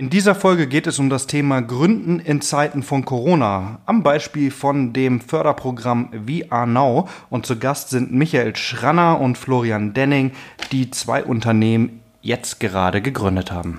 In dieser Folge geht es um das Thema Gründen in Zeiten von Corona. Am Beispiel von dem Förderprogramm VR Now. Und zu Gast sind Michael Schranner und Florian Denning, die zwei Unternehmen jetzt gerade gegründet haben.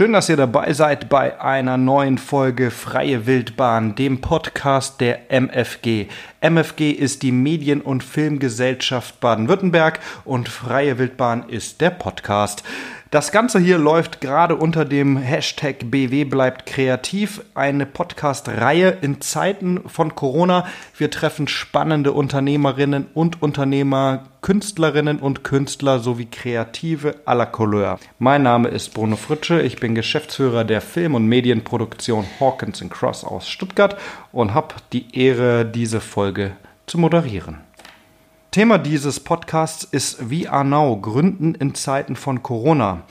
Schön, dass ihr dabei seid bei einer neuen Folge Freie Wildbahn, dem Podcast der MFG. MFG ist die Medien- und Filmgesellschaft Baden-Württemberg und Freie Wildbahn ist der Podcast. Das Ganze hier läuft gerade unter dem Hashtag BW bleibt kreativ, eine Podcast-Reihe in Zeiten von Corona. Wir treffen spannende Unternehmerinnen und Unternehmer, Künstlerinnen und Künstler sowie Kreative à la Couleur. Mein Name ist Bruno Fritsche, ich bin Geschäftsführer der Film- und Medienproduktion Hawkins Cross aus Stuttgart und habe die Ehre, diese Folge zu moderieren. Thema dieses Podcasts ist VR Now, Gründen in Zeiten von Corona.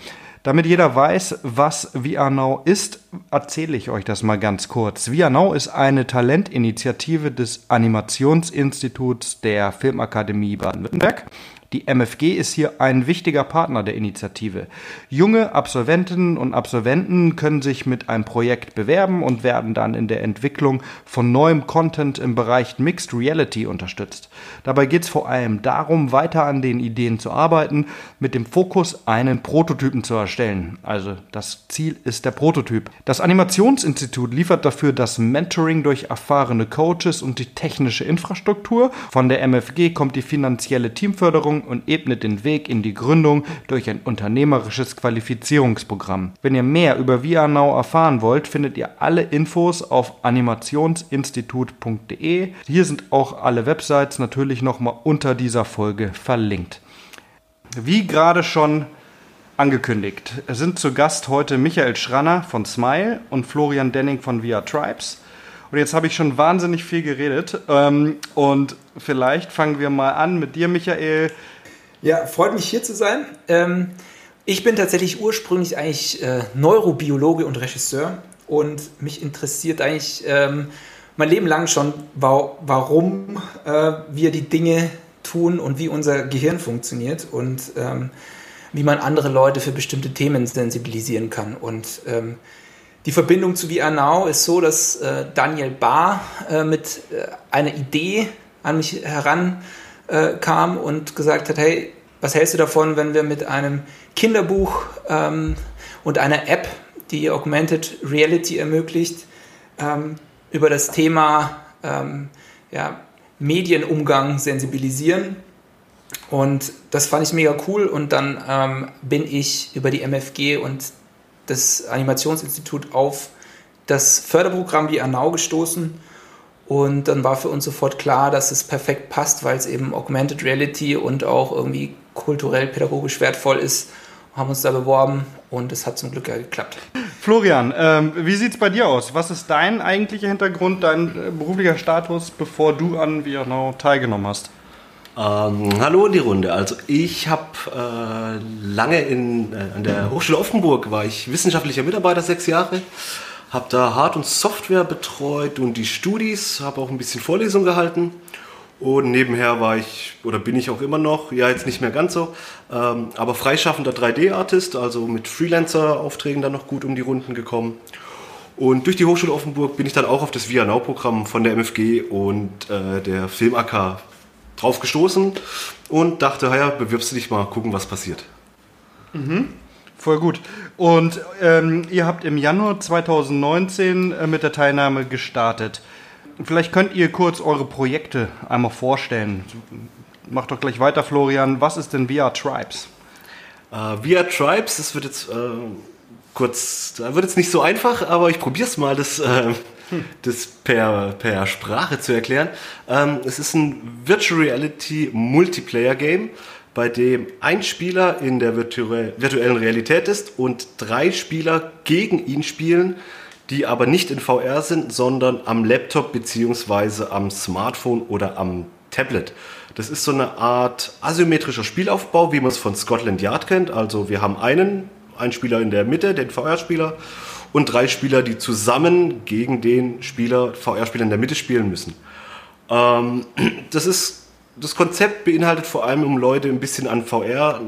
Damit jeder weiß, was VR Now ist, erzähle ich euch das mal ganz kurz. VR Now ist eine Talentinitiative des Animationsinstituts der Filmakademie Baden-Württemberg. Die MFG ist hier ein wichtiger Partner der Initiative. Junge Absolventinnen und Absolventen können sich mit einem Projekt bewerben und werden dann in der Entwicklung von neuem Content im Bereich Mixed Reality unterstützt. Dabei geht es vor allem darum, weiter an den Ideen zu arbeiten, mit dem Fokus, einen Prototypen zu erstellen. Also das Ziel ist der Prototyp. Das Animationsinstitut liefert dafür das Mentoring durch erfahrene Coaches und die technische Infrastruktur. Von der MFG kommt die finanzielle Teamförderung und ebnet den Weg in die Gründung durch ein unternehmerisches Qualifizierungsprogramm. Wenn ihr mehr über ViaNow erfahren wollt, findet ihr alle Infos auf animationsinstitut.de. Hier sind auch alle Websites natürlich nochmal unter dieser Folge verlinkt. Wie gerade schon angekündigt, sind zu Gast heute Michael Schranner von Smile und Florian Denning von Via Tribes. Und jetzt habe ich schon wahnsinnig viel geredet. Ähm, und vielleicht fangen wir mal an mit dir, Michael. Ja, freut mich hier zu sein. Ähm, ich bin tatsächlich ursprünglich eigentlich äh, Neurobiologe und Regisseur und mich interessiert eigentlich ähm, mein Leben lang schon, wa warum äh, wir die Dinge tun und wie unser Gehirn funktioniert und ähm, wie man andere Leute für bestimmte Themen sensibilisieren kann. Und ähm, die Verbindung zu VR Now ist so, dass äh, Daniel Barr äh, mit äh, einer Idee an mich herankam äh, und gesagt hat, hey, was hältst du davon, wenn wir mit einem Kinderbuch ähm, und einer App, die Augmented Reality ermöglicht, ähm, über das Thema ähm, ja, Medienumgang sensibilisieren. Und das fand ich mega cool. Und dann ähm, bin ich über die MFG und das Animationsinstitut auf das Förderprogramm wie Anau gestoßen. Und dann war für uns sofort klar, dass es perfekt passt, weil es eben Augmented Reality und auch irgendwie kulturell, pädagogisch wertvoll ist. Haben uns da beworben und es hat zum Glück ja geklappt. Florian, ähm, wie sieht es bei dir aus? Was ist dein eigentlicher Hintergrund, dein äh, beruflicher Status, bevor du an Vianau teilgenommen hast? Ähm, hallo in die Runde. Also ich habe äh, lange in, äh, an der Hochschule Offenburg, war ich wissenschaftlicher Mitarbeiter, sechs Jahre. Habe da Hard- und Software betreut und die Studis, habe auch ein bisschen Vorlesungen gehalten. Und nebenher war ich, oder bin ich auch immer noch, ja jetzt nicht mehr ganz so, ähm, aber freischaffender 3D-Artist, also mit Freelancer-Aufträgen dann noch gut um die Runden gekommen. Und durch die Hochschule Offenburg bin ich dann auch auf das Via Now-Programm von der MFG und äh, der Film AK drauf gestoßen und dachte, ja, bewirbst du dich mal, gucken, was passiert. Mhm. Voll gut. Und ähm, ihr habt im Januar 2019 äh, mit der Teilnahme gestartet. Vielleicht könnt ihr kurz eure Projekte einmal vorstellen. Macht doch gleich weiter, Florian. Was ist denn VR Tribes? Uh, VR Tribes, das wird jetzt äh, kurz, da wird jetzt nicht so einfach, aber ich probiere es mal, das, äh, das per, per Sprache zu erklären. Ähm, es ist ein Virtual Reality Multiplayer Game, bei dem ein Spieler in der virtuellen Realität ist und drei Spieler gegen ihn spielen die aber nicht in VR sind, sondern am Laptop beziehungsweise am Smartphone oder am Tablet. Das ist so eine Art asymmetrischer Spielaufbau, wie man es von Scotland Yard kennt. Also wir haben einen, einen Spieler in der Mitte, den VR-Spieler, und drei Spieler, die zusammen gegen den Spieler, VR-Spieler in der Mitte spielen müssen. Ähm, das ist, das Konzept beinhaltet vor allem, um Leute ein bisschen an VR,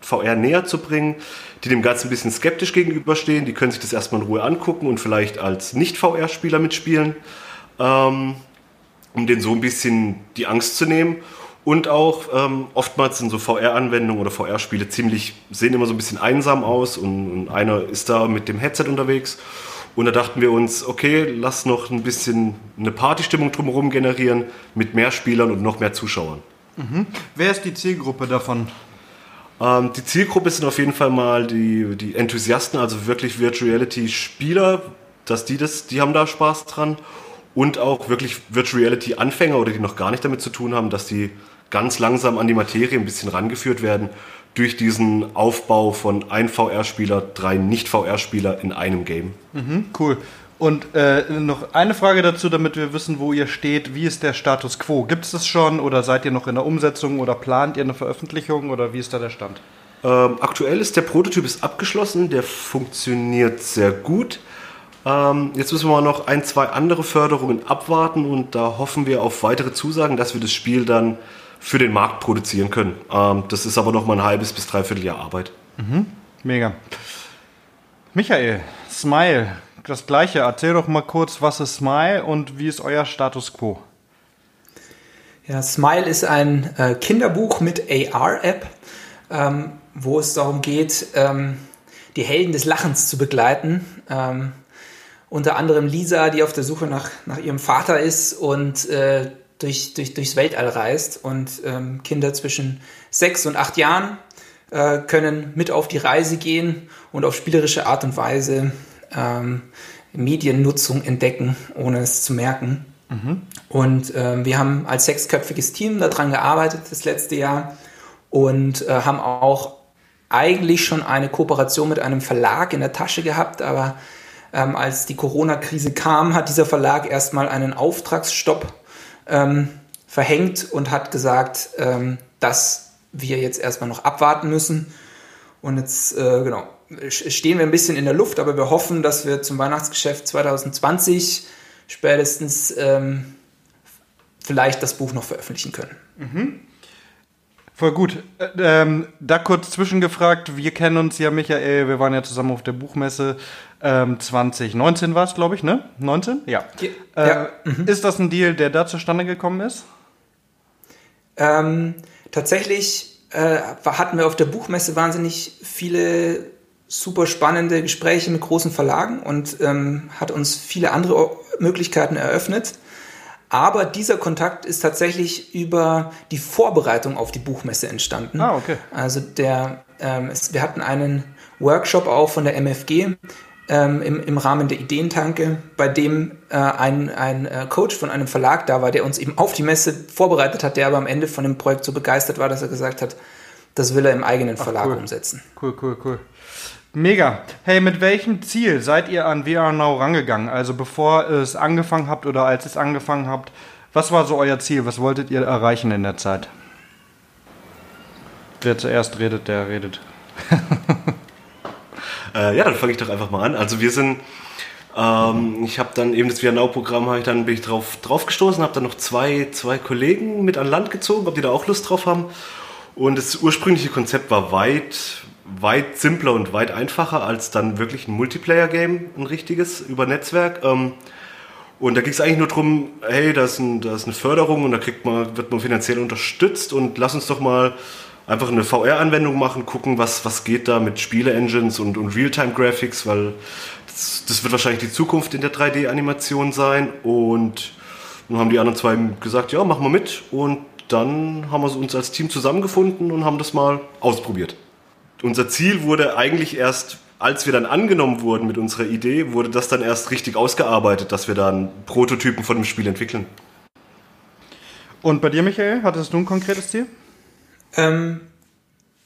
VR näher zu bringen, die dem Ganzen ein bisschen skeptisch gegenüberstehen. Die können sich das erstmal in Ruhe angucken und vielleicht als Nicht-VR-Spieler mitspielen, ähm, um denen so ein bisschen die Angst zu nehmen. Und auch ähm, oftmals sind so VR-Anwendungen oder VR-Spiele ziemlich, sehen immer so ein bisschen einsam aus und, und, einer ist da mit dem Headset unterwegs. Und da dachten wir uns, okay, lass noch ein bisschen eine Partystimmung drumherum generieren mit mehr Spielern und noch mehr Zuschauern. Mhm. Wer ist die Zielgruppe davon? Ähm, die Zielgruppe sind auf jeden Fall mal die, die Enthusiasten, also wirklich Virtual Reality Spieler, dass die das, die haben da Spaß dran. Und auch wirklich Virtual Reality Anfänger oder die noch gar nicht damit zu tun haben, dass die ganz langsam an die Materie ein bisschen rangeführt werden durch diesen Aufbau von ein VR-Spieler, drei Nicht-VR-Spieler in einem Game. Mhm, cool. Und äh, noch eine Frage dazu, damit wir wissen, wo ihr steht. Wie ist der Status quo? Gibt es das schon oder seid ihr noch in der Umsetzung oder plant ihr eine Veröffentlichung oder wie ist da der Stand? Ähm, aktuell ist der Prototyp ist abgeschlossen, der funktioniert sehr gut. Ähm, jetzt müssen wir noch ein, zwei andere Förderungen abwarten und da hoffen wir auf weitere Zusagen, dass wir das Spiel dann für den Markt produzieren können. Ähm, das ist aber noch mal ein halbes bis dreiviertel Jahr Arbeit. Mhm. Mega. Michael, Smile, das gleiche. Erzähl doch mal kurz, was ist Smile und wie ist euer Status quo? Ja, Smile ist ein äh, Kinderbuch mit AR-App, ähm, wo es darum geht, ähm, die Helden des Lachens zu begleiten. Ähm, unter anderem Lisa, die auf der Suche nach, nach ihrem Vater ist und äh, durch, durch, durchs Weltall reist und ähm, Kinder zwischen sechs und acht Jahren äh, können mit auf die Reise gehen und auf spielerische Art und Weise ähm, Mediennutzung entdecken, ohne es zu merken. Mhm. Und ähm, wir haben als sechsköpfiges Team daran gearbeitet das letzte Jahr und äh, haben auch eigentlich schon eine Kooperation mit einem Verlag in der Tasche gehabt, aber ähm, als die Corona-Krise kam, hat dieser Verlag erstmal einen Auftragsstopp ähm, verhängt und hat gesagt, ähm, dass wir jetzt erstmal noch abwarten müssen. Und jetzt, äh, genau, stehen wir ein bisschen in der Luft, aber wir hoffen, dass wir zum Weihnachtsgeschäft 2020 spätestens ähm, vielleicht das Buch noch veröffentlichen können. Mhm. Voll gut. Äh, ähm, da kurz zwischengefragt, wir kennen uns ja, Michael, wir waren ja zusammen auf der Buchmesse ähm, 2019 war es, glaube ich, ne? 19? Ja. ja. Äh, mhm. Ist das ein Deal, der da zustande gekommen ist? Ähm, tatsächlich äh, hatten wir auf der Buchmesse wahnsinnig viele super spannende Gespräche mit großen Verlagen und ähm, hat uns viele andere Möglichkeiten eröffnet. Aber dieser Kontakt ist tatsächlich über die Vorbereitung auf die Buchmesse entstanden. Ah, okay. Also der, ähm, es, wir hatten einen Workshop auch von der MFG ähm, im, im Rahmen der Ideentanke, bei dem äh, ein, ein äh, Coach von einem Verlag da war, der uns eben auf die Messe vorbereitet hat, der aber am Ende von dem Projekt so begeistert war, dass er gesagt hat, das will er im eigenen Verlag Ach, cool. umsetzen. Cool, cool, cool. Mega. Hey, mit welchem Ziel seid ihr an VR Now rangegangen? Also bevor ihr es angefangen habt oder als ihr es angefangen habt, was war so euer Ziel? Was wolltet ihr erreichen in der Zeit? Wer zuerst redet, der redet. äh, ja, dann fange ich doch einfach mal an. Also wir sind, ähm, ich habe dann eben das VR Now Programm, ich dann bin ich drauf, drauf gestoßen, habe dann noch zwei, zwei Kollegen mit an Land gezogen, ob die da auch Lust drauf haben. Und das ursprüngliche Konzept war weit weit simpler und weit einfacher als dann wirklich ein Multiplayer-Game, ein richtiges, über Netzwerk. Ähm, und da ging es eigentlich nur darum, hey, da ist, ein, da ist eine Förderung und da kriegt man, wird man finanziell unterstützt und lass uns doch mal einfach eine VR-Anwendung machen, gucken, was, was geht da mit Spiele-Engines und, und Realtime-Graphics, weil das, das, wird wahrscheinlich die Zukunft in der 3D-Animation sein. Und nun haben die anderen zwei gesagt, ja, machen wir mit. Und dann haben wir uns als Team zusammengefunden und haben das mal ausprobiert unser Ziel wurde eigentlich erst, als wir dann angenommen wurden mit unserer Idee, wurde das dann erst richtig ausgearbeitet, dass wir dann Prototypen von dem Spiel entwickeln. Und bei dir, Michael, hattest du ein konkretes Ziel? Ähm,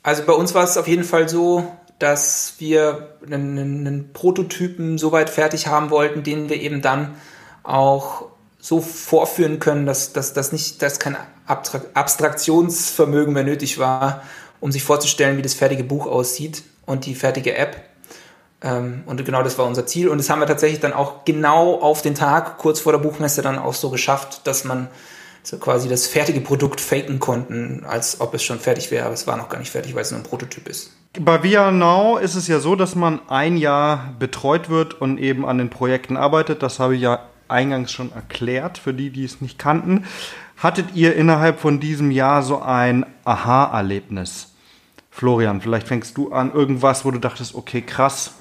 also bei uns war es auf jeden Fall so, dass wir einen, einen Prototypen so weit fertig haben wollten, den wir eben dann auch so vorführen können, dass, dass, dass, nicht, dass kein Abstraktionsvermögen mehr nötig war, um sich vorzustellen, wie das fertige Buch aussieht und die fertige App. Ähm, und genau das war unser Ziel. Und das haben wir tatsächlich dann auch genau auf den Tag, kurz vor der Buchmesse, dann auch so geschafft, dass man so quasi das fertige Produkt faken konnten, als ob es schon fertig wäre, aber es war noch gar nicht fertig, weil es nur ein Prototyp ist. Bei Via Now ist es ja so, dass man ein Jahr betreut wird und eben an den Projekten arbeitet. Das habe ich ja eingangs schon erklärt, für die, die es nicht kannten. Hattet ihr innerhalb von diesem Jahr so ein Aha-Erlebnis? Florian, vielleicht fängst du an, irgendwas, wo du dachtest, okay, krass.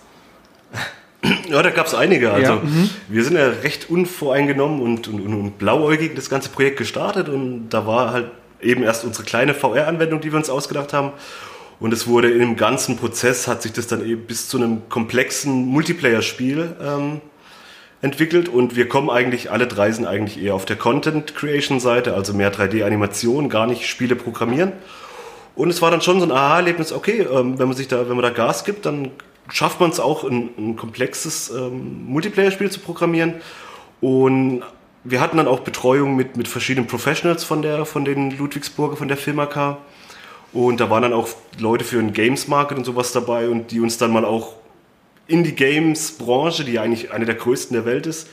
Ja, da gab es einige. Also ja. mhm. wir sind ja recht unvoreingenommen und, und, und blauäugig das ganze Projekt gestartet und da war halt eben erst unsere kleine VR-Anwendung, die wir uns ausgedacht haben. Und es wurde im ganzen Prozess, hat sich das dann eben bis zu einem komplexen Multiplayer-Spiel ähm, entwickelt und wir kommen eigentlich, alle drei sind eigentlich eher auf der Content-Creation-Seite, also mehr 3D-Animation, gar nicht Spiele programmieren. Und es war dann schon so ein Aha-Erlebnis, okay, ähm, wenn man sich da, wenn man da Gas gibt, dann schafft man es auch, ein, ein komplexes ähm, Multiplayer-Spiel zu programmieren. Und wir hatten dann auch Betreuung mit, mit verschiedenen Professionals von der, von den Ludwigsburger, von der Filmaka. Und da waren dann auch Leute für den Games Market und sowas dabei und die uns dann mal auch in die Games-Branche, die eigentlich eine der größten der Welt ist,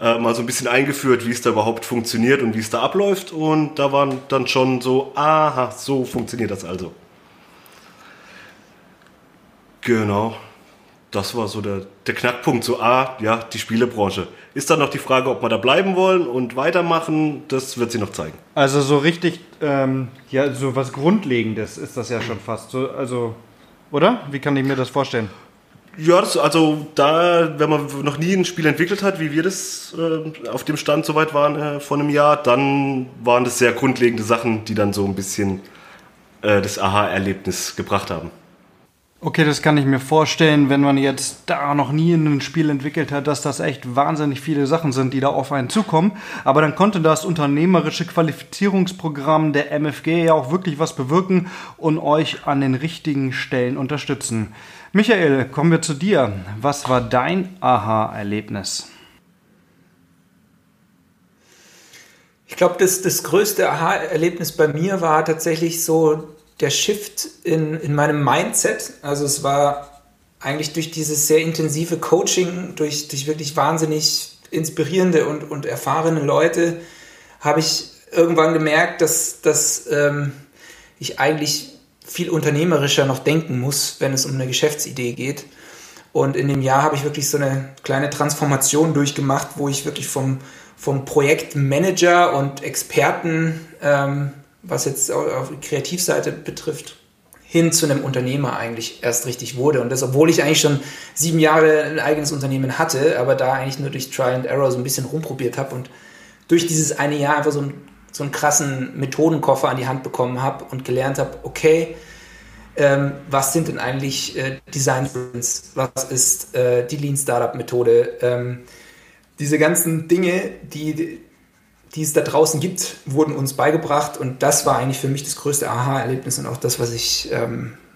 äh, mal so ein bisschen eingeführt, wie es da überhaupt funktioniert und wie es da abläuft. Und da waren dann schon so, aha, so funktioniert das also. Genau. Das war so der, der Knackpunkt. So, ah, ja, die Spielebranche. Ist dann noch die Frage, ob wir da bleiben wollen und weitermachen. Das wird sie noch zeigen. Also so richtig, ähm, ja, so was Grundlegendes ist das ja schon fast. So, also, oder? Wie kann ich mir das vorstellen? Ja, das, also da, wenn man noch nie ein Spiel entwickelt hat, wie wir das äh, auf dem Stand soweit waren äh, vor einem Jahr, dann waren das sehr grundlegende Sachen, die dann so ein bisschen äh, das Aha-Erlebnis gebracht haben. Okay, das kann ich mir vorstellen, wenn man jetzt da noch nie ein Spiel entwickelt hat, dass das echt wahnsinnig viele Sachen sind, die da auf einen zukommen. Aber dann konnte das unternehmerische Qualifizierungsprogramm der MFG ja auch wirklich was bewirken und euch an den richtigen Stellen unterstützen. Michael, kommen wir zu dir. Was war dein Aha-Erlebnis? Ich glaube, das, das größte Aha-Erlebnis bei mir war tatsächlich so der Shift in, in meinem Mindset. Also es war eigentlich durch dieses sehr intensive Coaching, durch, durch wirklich wahnsinnig inspirierende und, und erfahrene Leute, habe ich irgendwann gemerkt, dass, dass ähm, ich eigentlich viel unternehmerischer noch denken muss, wenn es um eine Geschäftsidee geht. Und in dem Jahr habe ich wirklich so eine kleine Transformation durchgemacht, wo ich wirklich vom, vom Projektmanager und Experten, ähm, was jetzt auf die Kreativseite betrifft, hin zu einem Unternehmer eigentlich erst richtig wurde. Und das, obwohl ich eigentlich schon sieben Jahre ein eigenes Unternehmen hatte, aber da eigentlich nur durch Trial and Error so ein bisschen rumprobiert habe und durch dieses eine Jahr einfach so ein so einen krassen Methodenkoffer an die Hand bekommen habe und gelernt habe, okay, ähm, was sind denn eigentlich äh, Design Sprints? Was ist äh, die Lean Startup Methode? Ähm, diese ganzen Dinge, die, die es da draußen gibt, wurden uns beigebracht und das war eigentlich für mich das größte Aha-Erlebnis und auch das, was ich ähm, äh,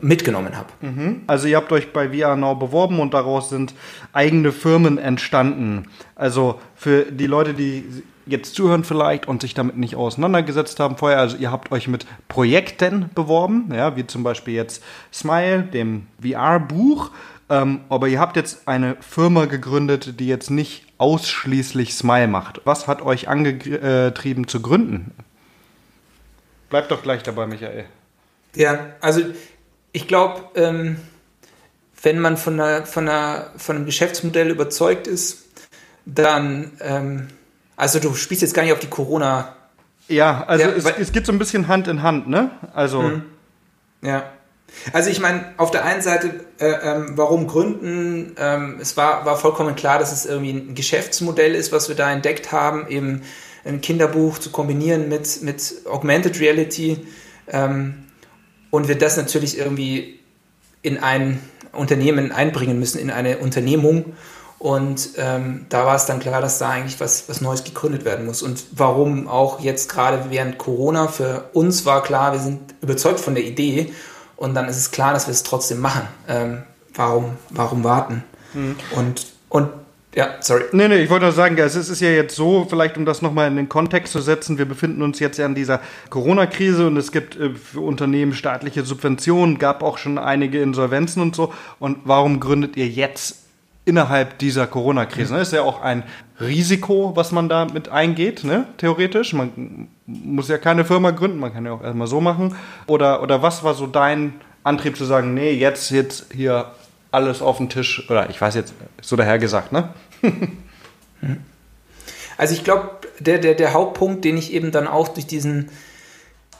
mitgenommen habe. Mhm. Also ihr habt euch bei VR Now beworben und daraus sind eigene Firmen entstanden. Also für die Leute, die jetzt zuhören vielleicht und sich damit nicht auseinandergesetzt haben vorher, also ihr habt euch mit Projekten beworben, ja, wie zum Beispiel jetzt Smile, dem VR-Buch, ähm, aber ihr habt jetzt eine Firma gegründet, die jetzt nicht ausschließlich Smile macht. Was hat euch angetrieben zu gründen? Bleibt doch gleich dabei, Michael. Ja, also ich glaube, ähm, wenn man von, einer, von, einer, von einem Geschäftsmodell überzeugt ist, dann ähm, also du spielst jetzt gar nicht auf die Corona. Ja, also ja, es, es, geht so ein bisschen Hand in Hand, ne? Also. Mhm. Ja. Also ich meine, auf der einen Seite, äh, ähm, warum gründen? Ähm, es war, war vollkommen klar, dass es irgendwie ein Geschäftsmodell ist, was wir da entdeckt haben, eben ein Kinderbuch zu kombinieren mit, mit Augmented Reality. Ähm, und wir das natürlich irgendwie in ein Unternehmen einbringen müssen, in eine Unternehmung. Und ähm, da war es dann klar, dass da eigentlich was, was Neues gegründet werden muss. Und warum auch jetzt gerade während Corona, für uns war klar, wir sind überzeugt von der Idee und dann ist es klar, dass wir es trotzdem machen. Ähm, warum, warum warten? Mhm. Und, und Ja, sorry. Nee, nee, ich wollte nur sagen, es ist ja jetzt so, vielleicht um das nochmal in den Kontext zu setzen, wir befinden uns jetzt ja in dieser Corona-Krise und es gibt äh, für Unternehmen staatliche Subventionen, gab auch schon einige Insolvenzen und so. Und warum gründet ihr jetzt innerhalb dieser Corona-Krise? Das ist ja auch ein Risiko, was man da mit eingeht, ne? theoretisch. Man muss ja keine Firma gründen, man kann ja auch erstmal so machen. Oder, oder was war so dein Antrieb zu sagen, nee, jetzt, jetzt hier alles auf den Tisch, oder ich weiß jetzt, so daher gesagt, ne? also ich glaube, der, der, der Hauptpunkt, den ich eben dann auch durch diesen,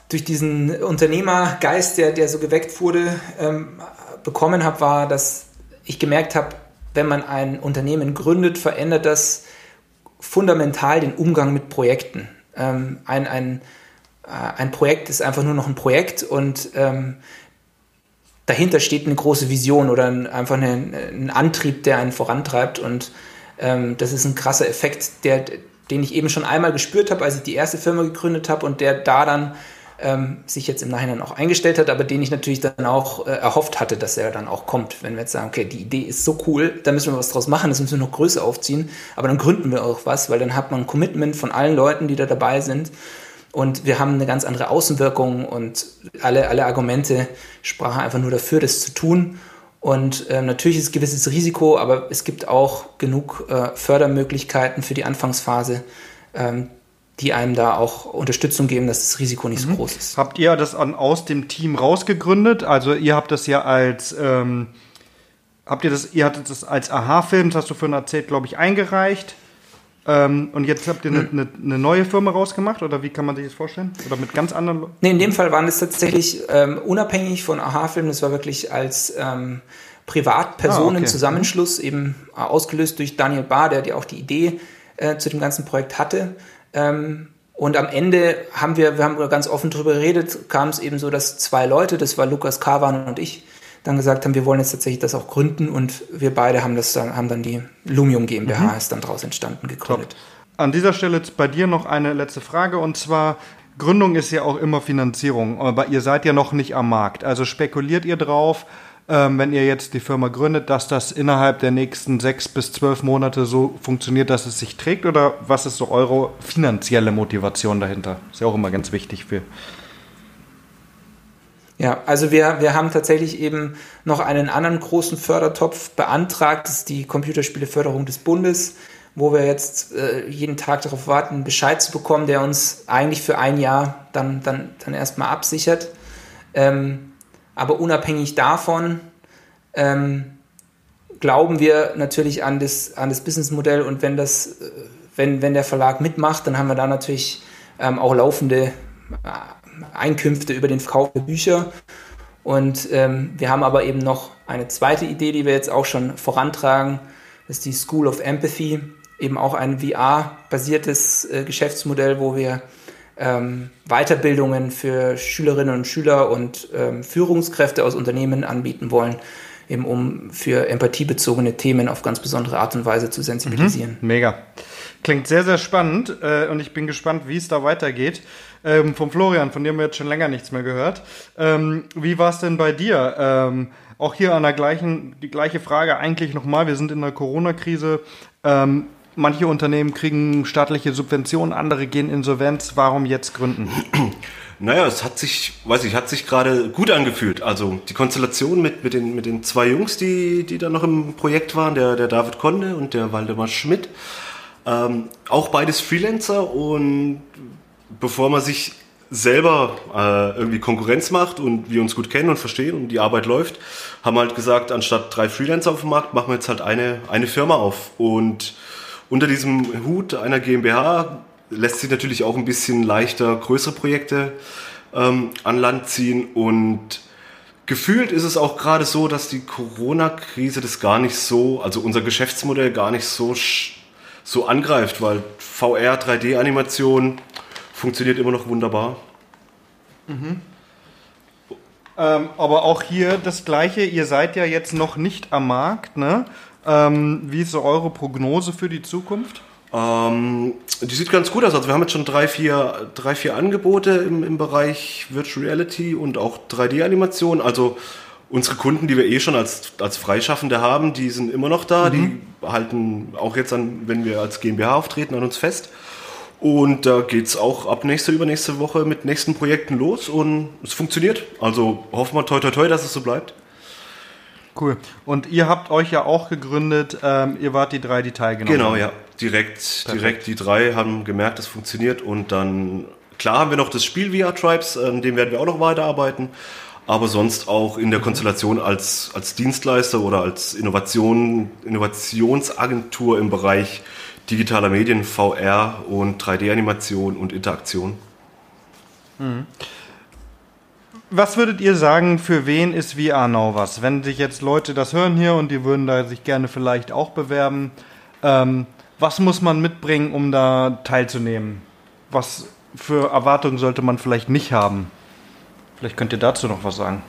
durch diesen Unternehmergeist, der, der so geweckt wurde, ähm, bekommen habe, war, dass ich gemerkt habe, wenn man ein Unternehmen gründet, verändert das fundamental den Umgang mit Projekten. Ähm, ein, ein, äh, ein Projekt ist einfach nur noch ein Projekt und ähm, dahinter steht eine große Vision oder ein, einfach eine, ein Antrieb, der einen vorantreibt. Und ähm, das ist ein krasser Effekt, der, den ich eben schon einmal gespürt habe, als ich die erste Firma gegründet habe und der da dann ähm, sich jetzt im Nachhinein auch eingestellt hat, aber den ich natürlich dann auch äh, erhofft hatte, dass er dann auch kommt. Wenn wir jetzt sagen, okay, die Idee ist so cool, da müssen wir was draus machen, das müssen wir noch größer aufziehen, aber dann gründen wir auch was, weil dann hat man ein Commitment von allen Leuten, die da dabei sind und wir haben eine ganz andere Außenwirkung und alle, alle Argumente sprachen einfach nur dafür, das zu tun. Und ähm, natürlich ist ein gewisses Risiko, aber es gibt auch genug äh, Fördermöglichkeiten für die Anfangsphase, ähm, die einem da auch Unterstützung geben, dass das Risiko nicht mhm. so groß ist. Habt ihr das an, aus dem Team rausgegründet? Also ihr habt das ja als ähm, habt ihr das, ihr hattet das als Aha-Film, das hast du vorhin erzählt, glaube ich, eingereicht. Ähm, und jetzt habt ihr eine, eine, eine, neue Firma rausgemacht oder wie kann man sich das vorstellen? Oder mit ganz anderen Leuten? Nee, in dem Fall waren es tatsächlich ähm, unabhängig von Aha-Film. Das war wirklich als ähm, Privatpersonenzusammenschluss, ah, okay. eben äh, ausgelöst durch Daniel Barr, der, der auch die Idee äh, zu dem ganzen Projekt hatte. Ähm, und am Ende haben wir, wir haben ganz offen darüber geredet, kam es eben so, dass zwei Leute, das war Lukas Kavan und ich, dann gesagt haben, wir wollen jetzt tatsächlich das auch gründen und wir beide haben das dann, haben dann die Lumium GmbH mhm. ist dann daraus entstanden, gegründet. Top. An dieser Stelle bei dir noch eine letzte Frage und zwar, Gründung ist ja auch immer Finanzierung, aber ihr seid ja noch nicht am Markt. Also spekuliert ihr drauf, ähm, wenn ihr jetzt die Firma gründet, dass das innerhalb der nächsten sechs bis zwölf Monate so funktioniert, dass es sich trägt? Oder was ist so eure finanzielle Motivation dahinter? Ist ja auch immer ganz wichtig für ja, also wir, wir haben tatsächlich eben noch einen anderen großen Fördertopf beantragt, das ist die Computerspieleförderung des Bundes, wo wir jetzt äh, jeden Tag darauf warten, Bescheid zu bekommen, der uns eigentlich für ein Jahr dann, dann, dann erstmal absichert. Ähm, aber unabhängig davon ähm, glauben wir natürlich an das, an das Businessmodell und wenn, das, äh, wenn, wenn der Verlag mitmacht, dann haben wir da natürlich ähm, auch laufende Einkünfte über den Verkauf der Bücher. Und ähm, wir haben aber eben noch eine zweite Idee, die wir jetzt auch schon vorantragen. Das ist die School of Empathy, eben auch ein VR-basiertes äh, Geschäftsmodell, wo wir ähm, Weiterbildungen für Schülerinnen und Schüler und ähm, Führungskräfte aus Unternehmen anbieten wollen, eben um für empathiebezogene Themen auf ganz besondere Art und Weise zu sensibilisieren. Mhm, mega. Klingt sehr, sehr spannend äh, und ich bin gespannt, wie es da weitergeht. Ähm, vom Florian, von dem haben wir jetzt schon länger nichts mehr gehört. Ähm, wie war es denn bei dir? Ähm, auch hier an der gleichen, die gleiche Frage eigentlich nochmal. Wir sind in der Corona-Krise. Ähm, manche Unternehmen kriegen staatliche Subventionen, andere gehen insolvenz. Warum jetzt gründen? Naja, es hat sich, weiß ich, hat sich gerade gut angefühlt. Also die Konstellation mit, mit, den, mit den zwei Jungs, die, die da noch im Projekt waren, der, der David Konde und der Waldemar Schmidt, ähm, auch beides Freelancer und bevor man sich selber äh, irgendwie Konkurrenz macht und wir uns gut kennen und verstehen und die Arbeit läuft, haben halt gesagt, anstatt drei Freelancer auf dem Markt, machen wir jetzt halt eine, eine Firma auf. Und unter diesem Hut einer GmbH lässt sich natürlich auch ein bisschen leichter größere Projekte ähm, an Land ziehen und gefühlt ist es auch gerade so, dass die Corona-Krise das gar nicht so, also unser Geschäftsmodell gar nicht so so angreift, weil VR, 3D-Animation funktioniert immer noch wunderbar. Mhm. Ähm, aber auch hier das Gleiche, ihr seid ja jetzt noch nicht am Markt. Ne? Ähm, wie ist so eure Prognose für die Zukunft? Ähm, die sieht ganz gut aus. Also wir haben jetzt schon drei, vier, drei, vier Angebote im, im Bereich Virtual Reality und auch 3D-Animation. Also unsere Kunden, die wir eh schon als, als Freischaffende haben, die sind immer noch da. Mhm. Die halten auch jetzt an, wenn wir als GmbH auftreten, an uns fest. Und da geht es auch ab nächste, übernächste Woche mit nächsten Projekten los und es funktioniert. Also hoffen wir toi toi toi, dass es so bleibt. Cool. Und ihr habt euch ja auch gegründet, ähm, ihr wart die drei, die teilgenommen Genau, ja. Direkt, direkt die drei haben gemerkt, es funktioniert und dann, klar haben wir noch das Spiel VR Tribes, an dem werden wir auch noch weiterarbeiten, aber sonst auch in der. Konstellation als, als Dienstleister oder als Innovation, Innovationsagentur im Bereich digitaler Medien, VR und 3D-Animation und Interaktion. Mhm. Was würdet ihr sagen, für wen ist VR Now was? Wenn sich jetzt Leute das hören hier und die würden da sich gerne vielleicht auch bewerben, ähm, was muss man mitbringen, um da teilzunehmen? Was für Erwartungen sollte man vielleicht nicht haben? Vielleicht könnt ihr dazu noch was sagen.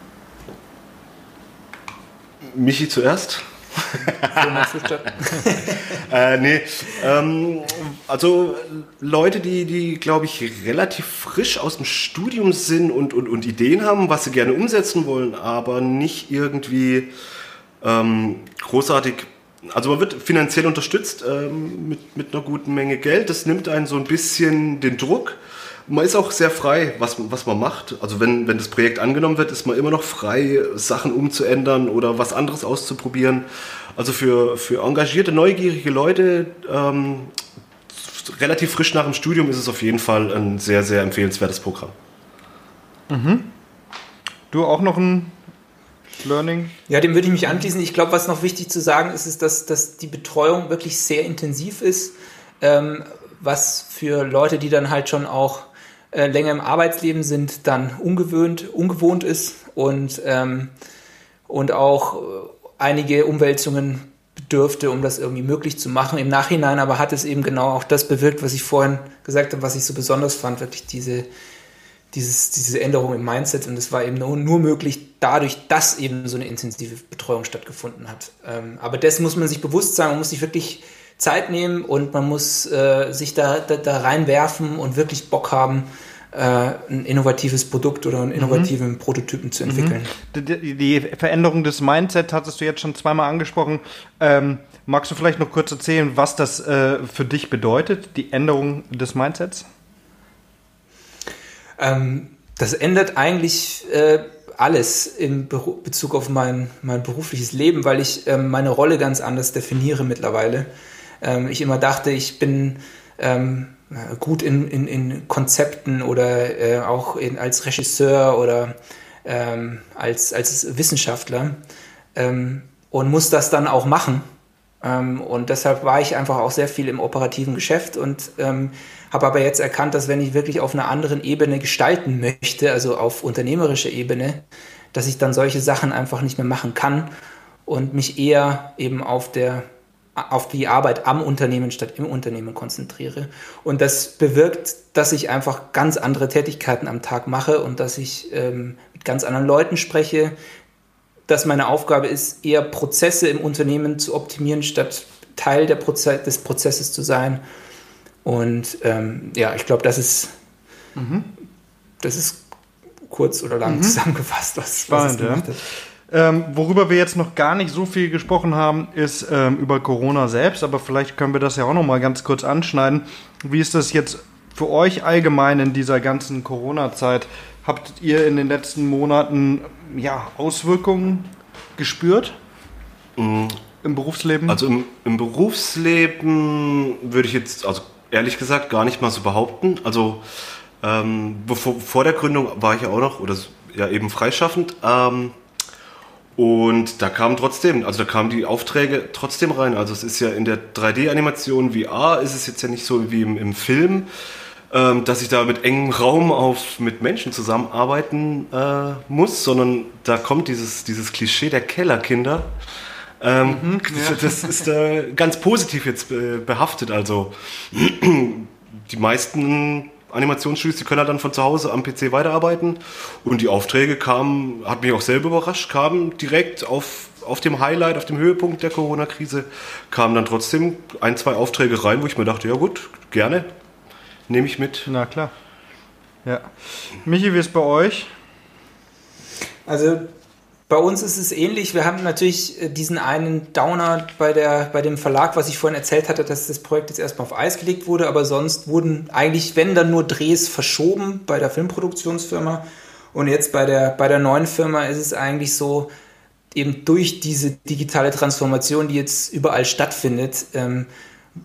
Michi zuerst. äh, nee, ähm, also Leute, die, die glaube ich, relativ frisch aus dem Studium sind und, und, und Ideen haben, was sie gerne umsetzen wollen, aber nicht irgendwie ähm, großartig. Also man wird finanziell unterstützt ähm, mit, mit einer guten Menge Geld. Das nimmt einen so ein bisschen den Druck man ist auch sehr frei, was, was man macht. Also wenn, wenn das Projekt angenommen wird, ist man immer noch frei, Sachen umzuändern oder was anderes auszuprobieren. Also für, für engagierte, neugierige Leute, ähm, relativ frisch nach dem Studium, ist es auf jeden Fall ein sehr, sehr empfehlenswertes Programm. Mhm. Du auch noch ein Learning? Ja, dem würde ich mich anschließen. Ich glaube, was noch wichtig zu sagen ist, ist, dass, dass die Betreuung wirklich sehr intensiv ist. Ähm, was für Leute, die dann halt schon auch äh, länger im Arbeitsleben sind, dann ungewöhnt, ungewohnt ist und, ähm, und auch äh, einige Umwälzungen bedürfte, um das irgendwie möglich zu machen. Im Nachhinein aber hat es eben genau auch das bewirkt, was ich vorhin gesagt habe, was ich so besonders fand, wirklich diese, dieses, diese Änderung im Mindset. Und es war eben nur, nur, möglich dadurch, dass eben so eine intensive Betreuung stattgefunden hat. Ähm, aber das muss man sich bewusst sein, man muss sich wirklich Zeit nehmen und man muss äh, sich da, da, da, reinwerfen und wirklich Bock haben, äh, ein innovatives Produkt oder einen mhm. innovativen mhm. Prototypen zu entwickeln. Mhm. Die, die, Veränderung des Mindset hattest du jetzt schon zweimal angesprochen. Ähm, magst du vielleicht noch kurz erzählen, was das äh, für dich bedeutet, die Änderung des Mindsets? Ähm, das ändert eigentlich äh, alles in Bezug auf mein, mein berufliches Leben, weil ich ähm, meine Rolle ganz anders definiere mittlerweile ähm, ich immer dachte, ich bin ähm, gut in, in, in Konzepten oder äh, auch in, als Regisseur oder ähm, als, als Wissenschaftler ähm, und muss das dann auch machen. Ähm, und deshalb war ich einfach auch sehr viel im operativen Geschäft und ähm, habe aber jetzt erkannt, dass wenn ich wirklich auf einer anderen Ebene gestalten möchte, also auf unternehmerischer Ebene, dass ich dann solche Sachen einfach nicht mehr machen kann und mich eher eben auf der auf die Arbeit am Unternehmen statt im Unternehmen konzentriere. Und das bewirkt, dass ich einfach ganz andere Tätigkeiten am Tag mache und dass ich ähm, mit ganz anderen Leuten spreche, dass meine Aufgabe ist, eher Prozesse im Unternehmen zu optimieren, statt Teil der Proze des Prozesses zu sein. Und ähm, ja, ich glaube, das ist, mhm. das ist kurz oder lang mhm. zusammengefasst, was, Spannend, was es gemacht ja. hat. Ähm, worüber wir jetzt noch gar nicht so viel gesprochen haben, ist ähm, über Corona selbst, aber vielleicht können wir das ja auch noch mal ganz kurz anschneiden. Wie ist das jetzt für euch allgemein in dieser ganzen Corona-Zeit? Habt ihr in den letzten Monaten ja, Auswirkungen gespürt? Mhm. Im Berufsleben? Also im, im Berufsleben würde ich jetzt, also ehrlich gesagt, gar nicht mal so behaupten. Also ähm, bevor, vor der Gründung war ich ja auch noch, oder ja eben freischaffend. Ähm, und da kamen trotzdem, also da kamen die Aufträge trotzdem rein. Also es ist ja in der 3D-Animation VR ist es jetzt ja nicht so wie im, im Film, ähm, dass ich da mit engem Raum auf mit Menschen zusammenarbeiten äh, muss, sondern da kommt dieses, dieses Klischee der Kellerkinder. Ähm, mhm, ja. Das ist äh, ganz positiv jetzt äh, behaftet. Also die meisten Animationsstudios, die können halt dann von zu Hause am PC weiterarbeiten. Und die Aufträge kamen, hat mich auch selber überrascht, kamen direkt auf, auf dem Highlight, auf dem Höhepunkt der Corona-Krise, kamen dann trotzdem ein, zwei Aufträge rein, wo ich mir dachte, ja gut, gerne, nehme ich mit. Na klar. Ja. Michi, wie ist bei euch? Also Bei uns ist es ähnlich. Wir haben natürlich äh, diesen einen Downer bei, der, bei dem Verlag, was ich vorhin erzählt hatte, dass das Projekt jetzt erstmal auf Eis gelegt wurde, aber sonst wurden eigentlich, wenn dann nur Drehs verschoben bei der Filmproduktionsfirma. Und jetzt bei der, bei der neuen Firma ist es eigentlich so, eben durch diese digitale Transformation, die jetzt überall stattfindet, ähm,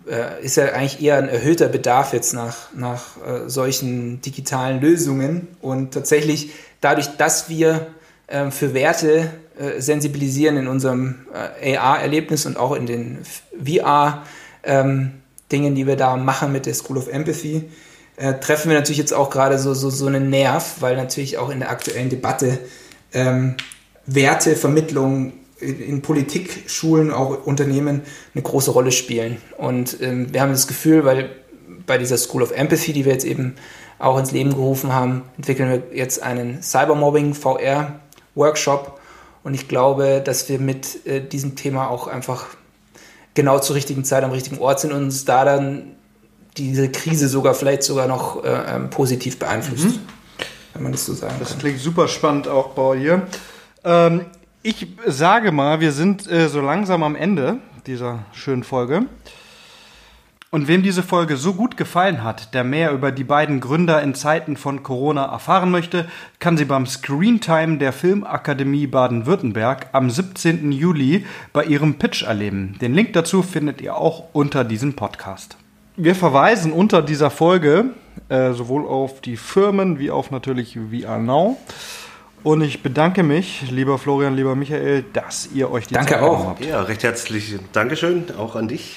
äh, ist ja eigentlich eher ein erhöhter Bedarf jetzt nach, nach äh, solchen digitalen Lösungen. Und tatsächlich dadurch, dass wir äh, für Werte äh, sensibilisieren in unserem äh, AR-Erlebnis und auch in den VR-Dingen, ähm, die wir da machen mit der School of Empathy, äh, treffen wir natürlich jetzt auch gerade so, so, so einen Nerv, weil natürlich auch in der aktuellen Debatte ähm, Wertevermittlung in, in Politik, Schulen, auch Unternehmen eine große Rolle spielen. Und ähm, wir haben das Gefühl, weil bei dieser School of Empathy, die wir jetzt eben auch ins Leben gerufen haben, entwickeln wir jetzt einen Cybermobbing VR Workshop. Und ich glaube, dass wir mit äh, diesem Thema auch einfach genau zur richtigen Zeit am richtigen Ort sind und uns da dann diese Krise sogar vielleicht sogar noch äh, ähm, positiv beeinflusst. Mhm. Wenn man das so sagen das kann. Das klingt super spannend auch bei ihr. Ähm, ich sage mal, wir sind äh, so langsam am Ende dieser schönen Folge. Und wem diese Folge so gut gefallen hat, der mehr über die beiden Gründer in Zeiten von Corona erfahren möchte, kann sie beim Screentime der Filmakademie Baden-Württemberg am 17. Juli bei ihrem Pitch erleben. Den Link dazu findet ihr auch unter diesem Podcast. Wir verweisen unter dieser Folge äh, sowohl auf die Firmen wie auf natürlich VR Now. Und ich bedanke mich, lieber Florian, lieber Michael, dass ihr euch die Danke Zeit auch. habt. Ja, recht herzlich Dankeschön, auch an dich